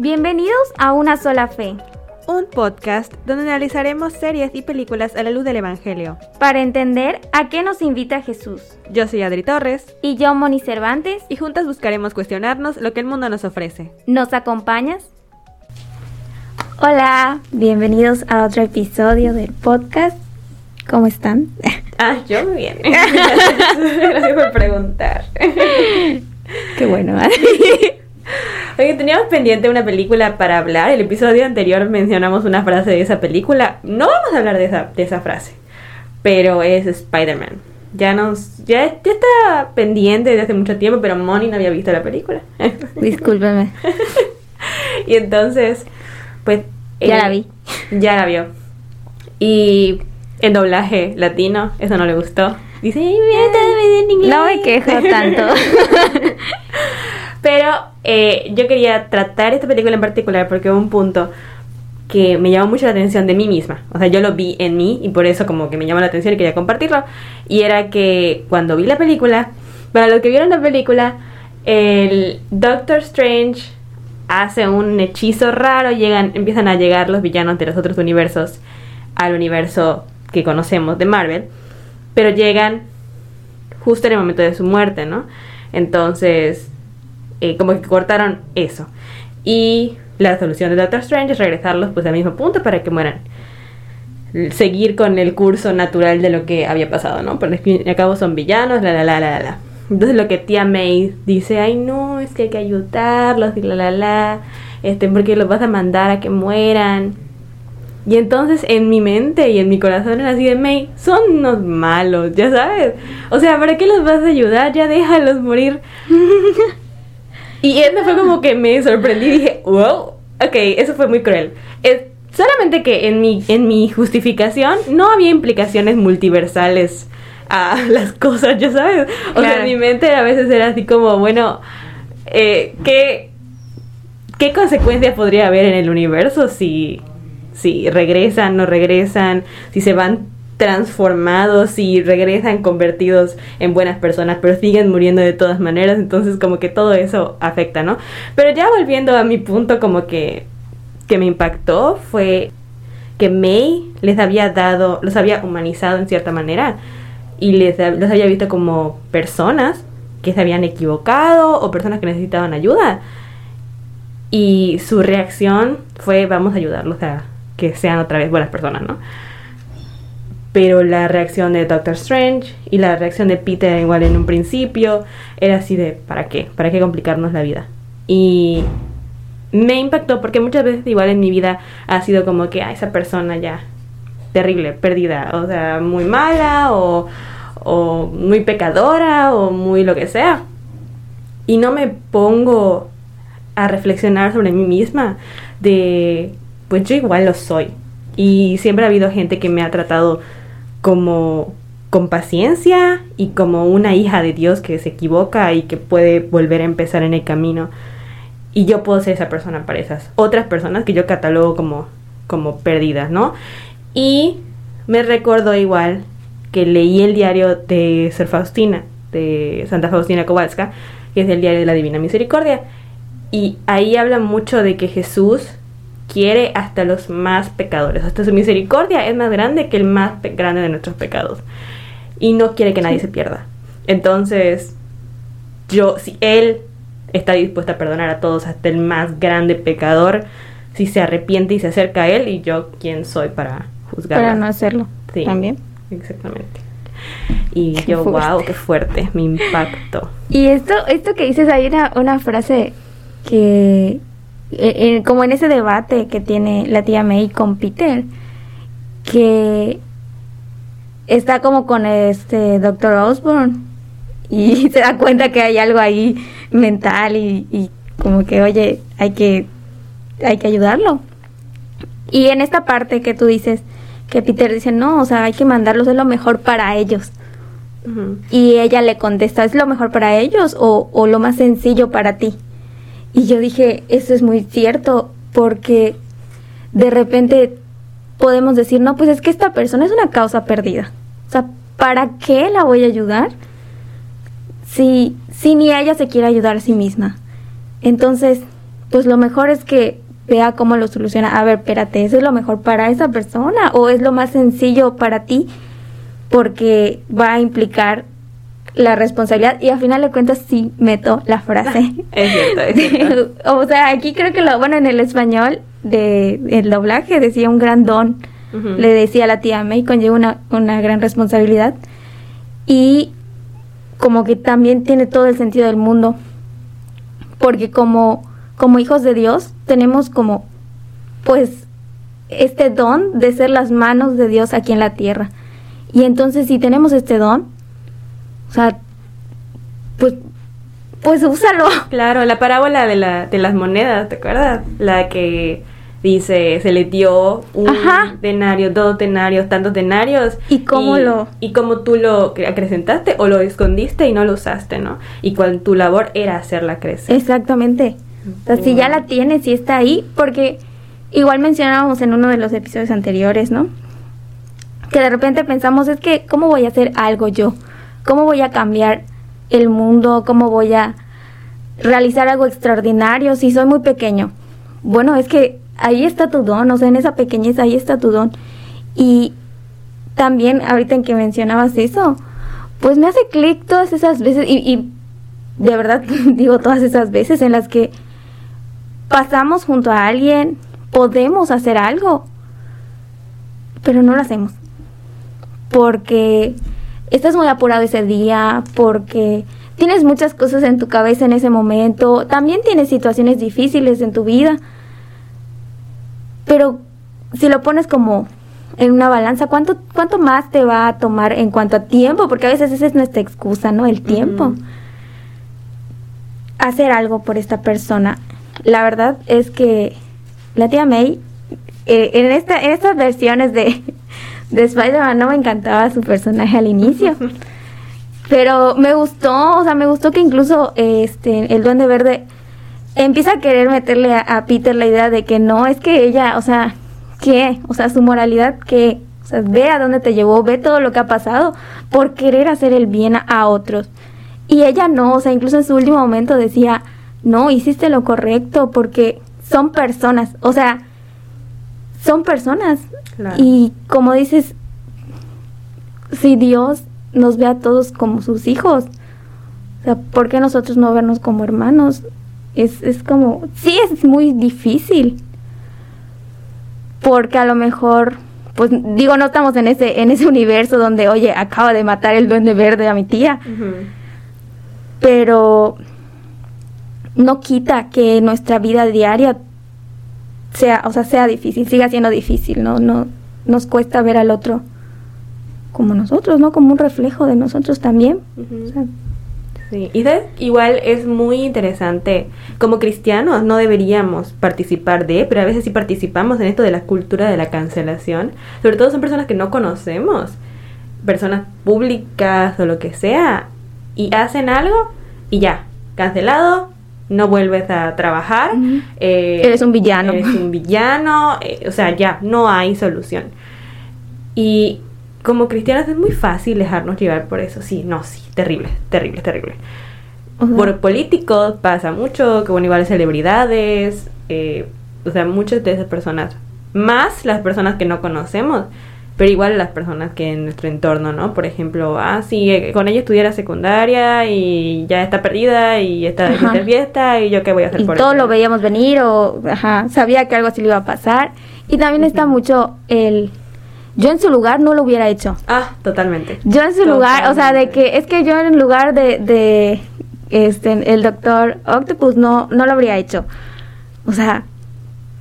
Bienvenidos a Una Sola Fe, un podcast donde analizaremos series y películas a la luz del Evangelio. para entender a qué nos invita Jesús. Yo soy Adri Torres Y yo, Moni Cervantes, y juntas buscaremos cuestionarnos lo que el mundo nos ofrece. ¿nos acompañas? Hola, bienvenidos a otro episodio del podcast. ¿Cómo están? Ah, yo muy bien. Gracias por preguntar. Qué bueno, Oye, teníamos pendiente una película para hablar. El episodio anterior mencionamos una frase de esa película. No vamos a hablar de esa, de esa frase, pero es Spider-Man. Ya nos, ya, ya está pendiente desde hace mucho tiempo, pero Moni no había visto la película. Discúlpeme. y entonces, pues. Ya eh, la vi. Ya la vio. Y en doblaje latino, eso no le gustó. Dice, "Ay, mira, en inglés". No me quejo tanto. Pero eh, yo quería tratar esta película en particular porque hubo un punto que me llamó mucho la atención de mí misma. O sea, yo lo vi en mí y por eso como que me llamó la atención y quería compartirlo. Y era que cuando vi la película, para los que vieron la película, el Doctor Strange hace un hechizo raro, llegan, empiezan a llegar los villanos de los otros universos al universo que conocemos de Marvel, pero llegan justo en el momento de su muerte, ¿no? Entonces, eh, como que cortaron eso. Y la solución de Doctor Strange es regresarlos pues al mismo punto para que mueran. Seguir con el curso natural de lo que había pasado, ¿no? Por fin y al cabo son villanos, la la la la la, la. Entonces lo que tía May dice, ay no, es que hay que ayudarlos y la la la, este, porque los vas a mandar a que mueran. Y entonces en mi mente y en mi corazón era así de May, son unos malos, ya sabes. O sea, ¿para qué los vas a ayudar? Ya déjalos morir. y eso fue como que me sorprendí y dije, wow, ok, eso fue muy cruel. Es, solamente que en mi, en mi justificación no había implicaciones multiversales a las cosas, ya sabes. O sea, Claro. en mi mente a veces era así como, bueno, eh, ¿qué, ¿qué consecuencias podría haber en el universo si, si regresan, no regresan, si se van transformados, si regresan convertidos en buenas personas, pero siguen muriendo de todas maneras? Entonces como que todo eso afecta, ¿no? Pero ya volviendo a mi punto como que, que me impactó fue que May les había dado, los había humanizado en cierta manera y les, los había visto como personas que se habían equivocado o personas que necesitaban ayuda. Y su reacción fue vamos a ayudarlos a que sean otra vez buenas personas, ¿no? Pero la reacción de Doctor Strange y la reacción de Peter igual en un principio era así de ¿para qué? ¿Para qué complicarnos la vida? Y me impactó porque muchas veces igual en mi vida ha sido como que a esa persona ya terrible, perdida, o sea, muy mala o, o muy pecadora o muy lo que sea. Y no me pongo a reflexionar sobre mí misma de, pues yo igual lo soy. Y siempre ha habido gente que me ha tratado como con paciencia y como una hija de Dios que se equivoca y que puede volver a empezar en el camino. Y yo puedo ser esa persona para esas otras personas que yo catalogo como, como perdidas, ¿no? Y me recordó igual que leí el diario de Faustina, de Santa Faustina Kowalska, que es el diario de la Divina Misericordia. Y ahí habla mucho de que Jesús quiere hasta los más pecadores. Hasta su misericordia es más grande que el más grande de nuestros pecados. Y no quiere que nadie se pierda. Entonces, yo, si Él está dispuesto a perdonar a todos, hasta el más grande pecador, si se arrepiente y se acerca a Él, y yo, ¿quién soy para juzgar? Para no hacerlo. Sí. También. Exactamente. Y Qué yo, fuerte. wow, qué fuerte, me impactó. Y esto, esto que dices, hay una, una frase que, eh, eh, como en ese debate que tiene la tía May con Peter, que está como con este Doctor Osborne y se da cuenta que hay algo ahí mental y, y como que, oye, hay que, hay que ayudarlo. Y en esta parte que tú dices, que Peter dice, no, o sea, hay que mandarlos, es lo mejor para ellos. Y ella le contesta, ¿es lo mejor para ellos o, o lo más sencillo para ti? Y yo dije, eso es muy cierto, porque de repente podemos decir, no, pues es que esta persona es una causa perdida. O sea, ¿para qué la voy a ayudar si, si ni ella se quiere ayudar a sí misma? Entonces, pues lo mejor es que vea cómo lo soluciona. A ver, espérate, ¿eso es lo mejor para esa persona o es lo más sencillo para ti? Porque va a implicar la responsabilidad y al final de cuentas sí meto la frase. es cierto, es cierto. o sea, aquí creo que lo, bueno, en el español de el doblaje decía un gran don. Le decía a la tía May, conlleva una, una gran responsabilidad. Y como que también tiene todo el sentido del mundo. Porque como, como hijos de Dios tenemos como, pues, este don de ser las manos de Dios aquí en la tierra. Y entonces si tenemos este don, o sea, pues, pues úsalo. Claro, la parábola de, la, de las monedas, ¿te acuerdas? La que dice, se le dio un denario, dos denarios, tantos denarios. ¿Y cómo lo...? Y cómo tú lo acrecentaste o lo escondiste y no lo usaste, ¿no? Y cuál tu labor era hacerla crecer. Exactamente. O sea, si ya la tienes, si está ahí, porque igual mencionábamos en uno de los episodios anteriores, ¿no? Que de repente pensamos, es que, ¿cómo voy a hacer algo yo? ¿Cómo voy a cambiar el mundo? ¿Cómo voy a realizar algo extraordinario si soy muy pequeño? Bueno, es que ahí está tu don, o sea, en esa pequeñez ahí está tu don. Y también ahorita en que mencionabas eso, pues me hace clic todas esas veces y, y de verdad digo todas esas veces en las que pasamos junto a alguien, podemos hacer algo, pero no lo hacemos. Porque estás muy apurado ese día, porque tienes muchas cosas en tu cabeza en ese momento, también tienes situaciones difíciles en tu vida pero si lo pones como en una balanza, ¿cuánto, ¿cuánto más te va a tomar en cuanto a tiempo? Porque a veces esa es nuestra excusa, ¿no? El tiempo. Hacer algo por esta persona. La verdad es que la tía May, eh, en, esta, en estas versiones de, de Spider-Man no me encantaba su personaje al inicio. pero me gustó, o sea, me gustó que incluso este el Duende Verde empieza a querer meterle a, Peter la idea de que no, es que ella, o sea, ¿qué? O sea, su moralidad, ¿qué? O sea, ve a dónde te llevó, ve todo lo que ha pasado por querer hacer el bien a, otros. Y ella no, o sea, incluso en su último momento decía, no, hiciste lo correcto porque son personas, o sea, son personas. Y como dices, si Dios nos ve a todos como sus hijos, o sea, ¿por qué nosotros no vernos como hermanos? Es, es como, sí es muy difícil. Porque a lo mejor, pues digo, no estamos en ese, en ese universo donde, oye, acaba de matar el duende verde a mi tía. Pero no quita que nuestra vida diaria sea, o sea, sea difícil, siga siendo difícil, ¿no? No nos cuesta ver al otro como nosotros, ¿no? Como un reflejo de nosotros también. Sí, y igual es muy interesante, como cristianos no deberíamos participar de, pero a veces sí participamos en esto de la cultura de la cancelación, sobre todo son personas que no conocemos, personas públicas o lo que sea, y hacen algo y ya, cancelado, no vuelves a trabajar. Eh, eres un villano. Eres un villano, eh, o sea, ya, no hay solución. Y como cristianos es muy fácil dejarnos llevar por eso. Sí, no, sí, terrible, terrible, terrible. Por políticos pasa mucho, que bueno, igual celebridades, eh, o sea, muchas de esas personas, más las personas que no conocemos, pero igual las personas que en nuestro entorno, ¿no? Por ejemplo, ah, sí, eh, con ella estudiara secundaria y ya está perdida y está de fiesta, y yo qué voy a hacer y por todo lo veíamos venir o, ajá, sabía que algo así le iba a pasar. Y también está mucho el yo en su lugar no lo hubiera hecho. Ah, totalmente. Yo en su lugar, o sea, de que es que yo en lugar de, de este el doctor Octopus no no lo habría hecho. O sea,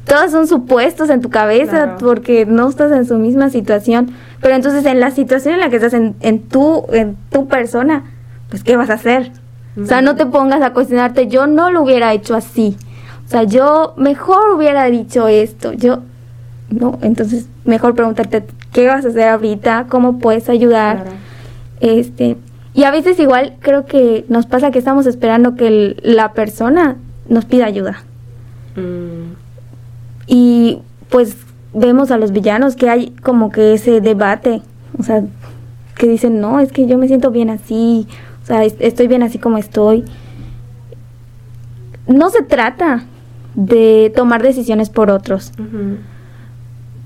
todos son supuestos en tu cabeza porque no estás en su misma situación. Pero entonces en la situación en la que estás en, en tu en tu persona, pues qué vas a hacer? O sea, no te pongas a cuestionarte, yo no lo hubiera hecho así. O sea, yo mejor hubiera dicho esto. Yo no, entonces mejor pregúntate qué vas a hacer ahorita, cómo puedes ayudar. Este, y a veces igual creo que nos pasa que estamos esperando que la persona nos pida ayuda. Mm. Y pues vemos a los villanos que hay como que ese debate, o sea, que dicen, no, es que yo me siento bien así, o sea, estoy bien así como estoy. No se trata de tomar decisiones por otros.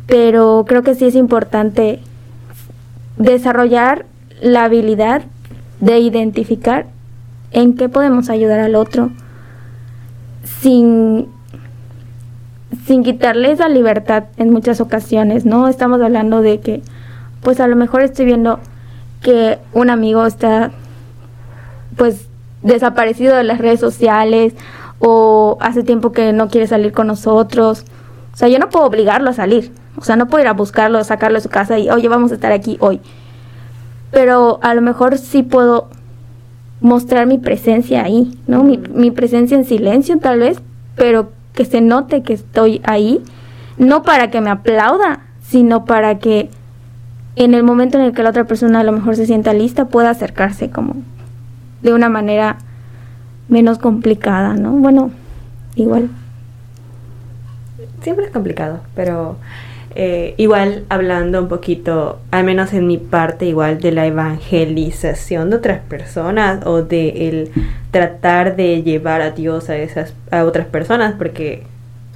Pero creo que sí es importante desarrollar la habilidad de identificar en qué podemos ayudar al otro sin sin quitarle esa libertad en muchas ocasiones, ¿no? Estamos hablando de que, pues a lo mejor estoy viendo que un amigo está, pues, desaparecido de las redes sociales o hace tiempo que no quiere salir con nosotros. O sea, yo no puedo obligarlo a salir. O sea, no puedo ir a buscarlo, sacarlo de su casa y, oye, vamos a estar aquí hoy. Pero a lo mejor sí puedo mostrar mi presencia ahí, ¿no? Mi, mi presencia en silencio tal vez, pero que se note que estoy ahí, no para que me aplauda, sino para que en el momento en el que la otra persona a lo mejor se sienta lista pueda acercarse como de una manera menos complicada, ¿no? Bueno, igual. Siempre es complicado, pero eh, igual hablando un poquito, al menos en mi parte, igual de la evangelización de otras personas o de el tratar de llevar a Dios a esas a otras personas, porque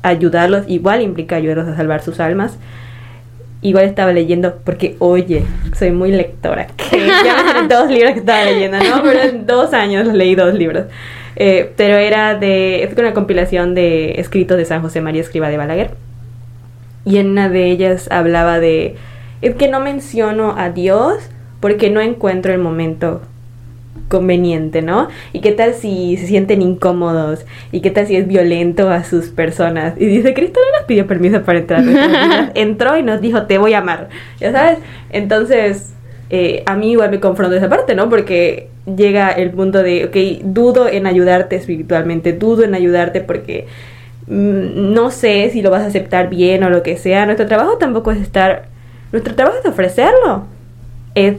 ayudarlos igual implica ayudarlos a salvar sus almas. Igual estaba leyendo, porque oye, soy muy lectora, que ya dos libros que estaba leyendo, ¿no? Pero en dos años leí dos libros. Eh, pero era de, es una compilación de escritos de San José María Escriba de Balaguer y en una de ellas hablaba de, es que no menciono a Dios porque no encuentro el momento conveniente, ¿no? ¿Y qué tal si se sienten incómodos? ¿Y qué tal si es violento a sus personas? Y dice, Cristo no nos pidió permiso para entrar. Entró y nos dijo, te voy a amar, ¿ya sabes? Entonces, eh, a mí igual me confronto esa parte, ¿no? Porque llega el punto de, ok, dudo en ayudarte espiritualmente, dudo en ayudarte porque no sé si lo vas a aceptar bien o lo que sea. Nuestro trabajo tampoco es estar, nuestro trabajo es ofrecerlo, es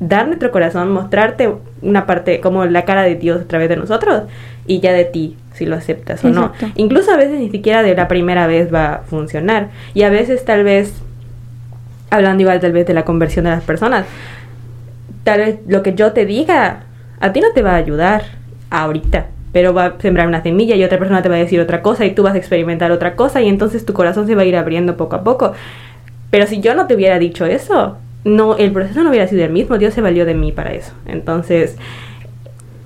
dar nuestro corazón, mostrarte una parte como la cara de Dios a través de nosotros y ya de ti si lo aceptas o no. Incluso a veces ni siquiera de la primera vez va a funcionar y a veces tal vez hablando igual tal vez de la conversión de las personas, tal vez lo que yo te diga a ti no te va a ayudar ahorita pero va a sembrar una semilla y otra persona te va a decir otra cosa y tú vas a experimentar otra cosa y entonces tu corazón se va a ir abriendo poco a poco. Pero si yo no te hubiera dicho eso, no el proceso no hubiera sido el mismo, Dios se valió de mí para eso. Entonces,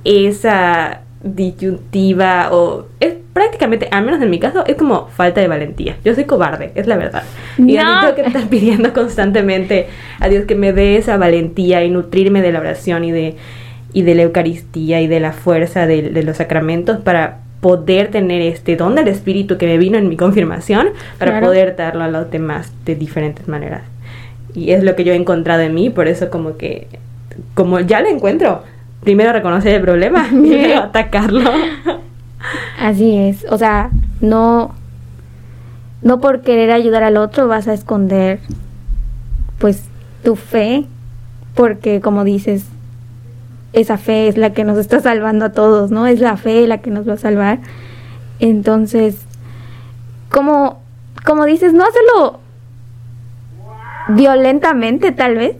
esa disyuntiva o es prácticamente, al menos en mi caso, es como falta de valentía. Yo soy cobarde, es la verdad. Y no. que estar pidiendo constantemente a Dios que me dé esa valentía y nutrirme de la oración y de y de la Eucaristía y de la fuerza de, los sacramentos para poder tener este don del Espíritu que me vino en mi confirmación, para poder darlo a los demás de diferentes maneras. Y es lo que yo he encontrado en mí, por eso como que, como ya lo encuentro, primero reconocer el problema y luego atacarlo. Así es, o sea, no, no por querer ayudar al otro vas a esconder, pues, tu fe, porque como dices, esa fe es la que nos está salvando a todos, ¿no? Es la fe la que nos va a salvar. Entonces, como, como dices, no hacerlo violentamente tal vez,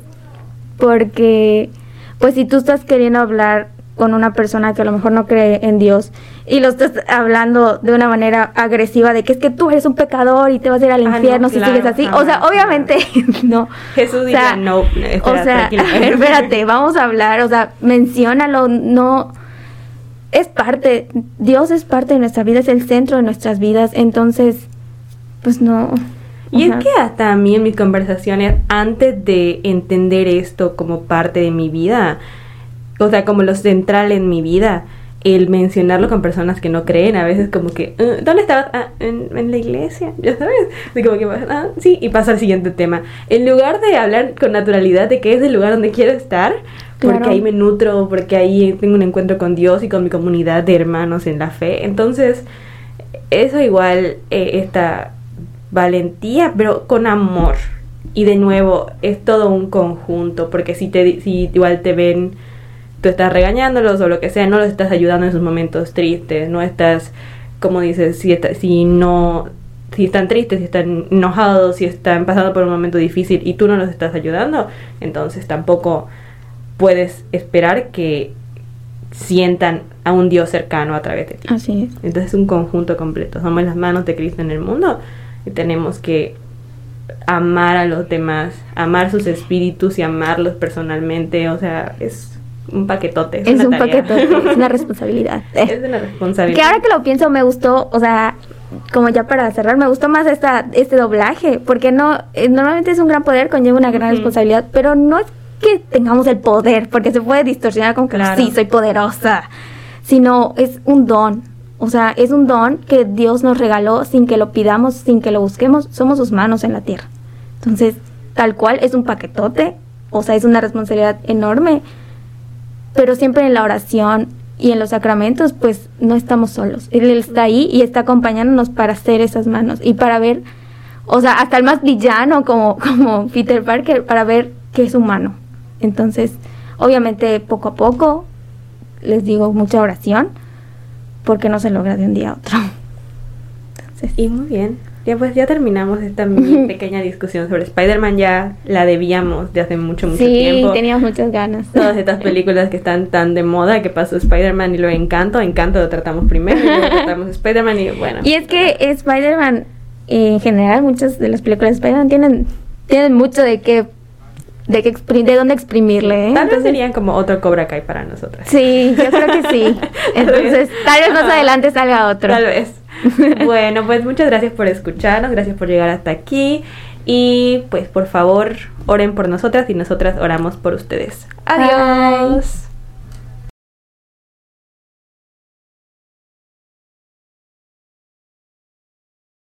porque pues si tú estás queriendo hablar con una persona que a lo mejor no cree en Dios y lo estás hablando de una manera agresiva de que es que tú eres un pecador y te vas a ir al ah, infierno si sigues así. o sea, obviamente no. Jesús diría no. o sea, espérate, vamos a hablar, o sea, menciónalo, no es parte, Dios es parte de nuestra vida, es el centro de nuestras vidas, entonces pues no. Y es que hasta a mí en mis conversaciones, antes de entender esto como parte de mi vida, o sea, como lo central en mi vida, el mencionarlo con personas que no creen, a veces como que, uh, ¿dónde estabas? Ah, en, la iglesia, ya sabes. Así como que, ah, sí, y pasa al siguiente tema. En lugar de hablar con naturalidad de que es el lugar donde quiero estar, porque ahí me nutro, porque ahí tengo un encuentro con Dios y con mi comunidad de hermanos en la fe. Entonces, eso igual, eh, esta valentía, pero con amor. Y de nuevo, es todo un conjunto, porque si, te, si igual te ven tú estás regañándolos o lo que sea, no los estás ayudando en sus momentos tristes, no estás, como dices, si, si no, si están tristes, si están enojados, si están pasando por un momento difícil y tú no los estás ayudando, entonces tampoco puedes esperar que sientan a un Dios cercano a través de ti. Así es. Entonces es un conjunto completo. Somos las manos de Cristo en el mundo y tenemos que amar a los demás, amar sus espíritus y amarlos personalmente. O sea, es un paquetote. Es, un paquetote, es una responsabilidad. Es una responsabilidad. Que ahora que lo pienso me gustó, o sea, como ya para cerrar, me gustó más esta, este doblaje, porque no, eh, normalmente es un gran poder, conlleva una gran responsabilidad, pero no es que tengamos el poder, porque se puede distorsionar como que sí, soy poderosa, sino es un don. O sea, es un don que Dios nos regaló sin que lo pidamos, sin que lo busquemos. Somos sus manos en la tierra. Entonces, tal cual, es un paquetote. O sea, es una responsabilidad enorme. Pero siempre en la oración y en los sacramentos, pues no estamos solos. Él está ahí y está acompañándonos para hacer esas manos y para ver, o sea, hasta el más villano como, como Peter Parker, para ver que es humano. Entonces, obviamente, poco a poco, les digo mucha oración, porque no se logra de un día a otro. Entonces, y muy bien. Ya pues ya terminamos esta pequeña discusión sobre Spider-Man, ya la debíamos de hace mucho, mucho tiempo. Sí, teníamos muchas ganas. Todas estas películas que están tan de moda, que pasó Spider-Man y lo Encanto, Encanto lo tratamos primero y luego tratamos Spider-Man y bueno. Y es que Spider-Man, en general, muchas de las películas de Spider-Man tienen, tienen mucho de qué de, que de dónde exprimirle. ¿eh? Tal vez serían como otro Cobra Kai para nosotras. Sí, yo creo que sí. Entonces, tal vez más adelante salga otro. Tal vez. bueno, pues muchas gracias por escucharnos, gracias por llegar hasta aquí. Y pues por favor, oren por nosotras y nosotras oramos por ustedes. Adiós.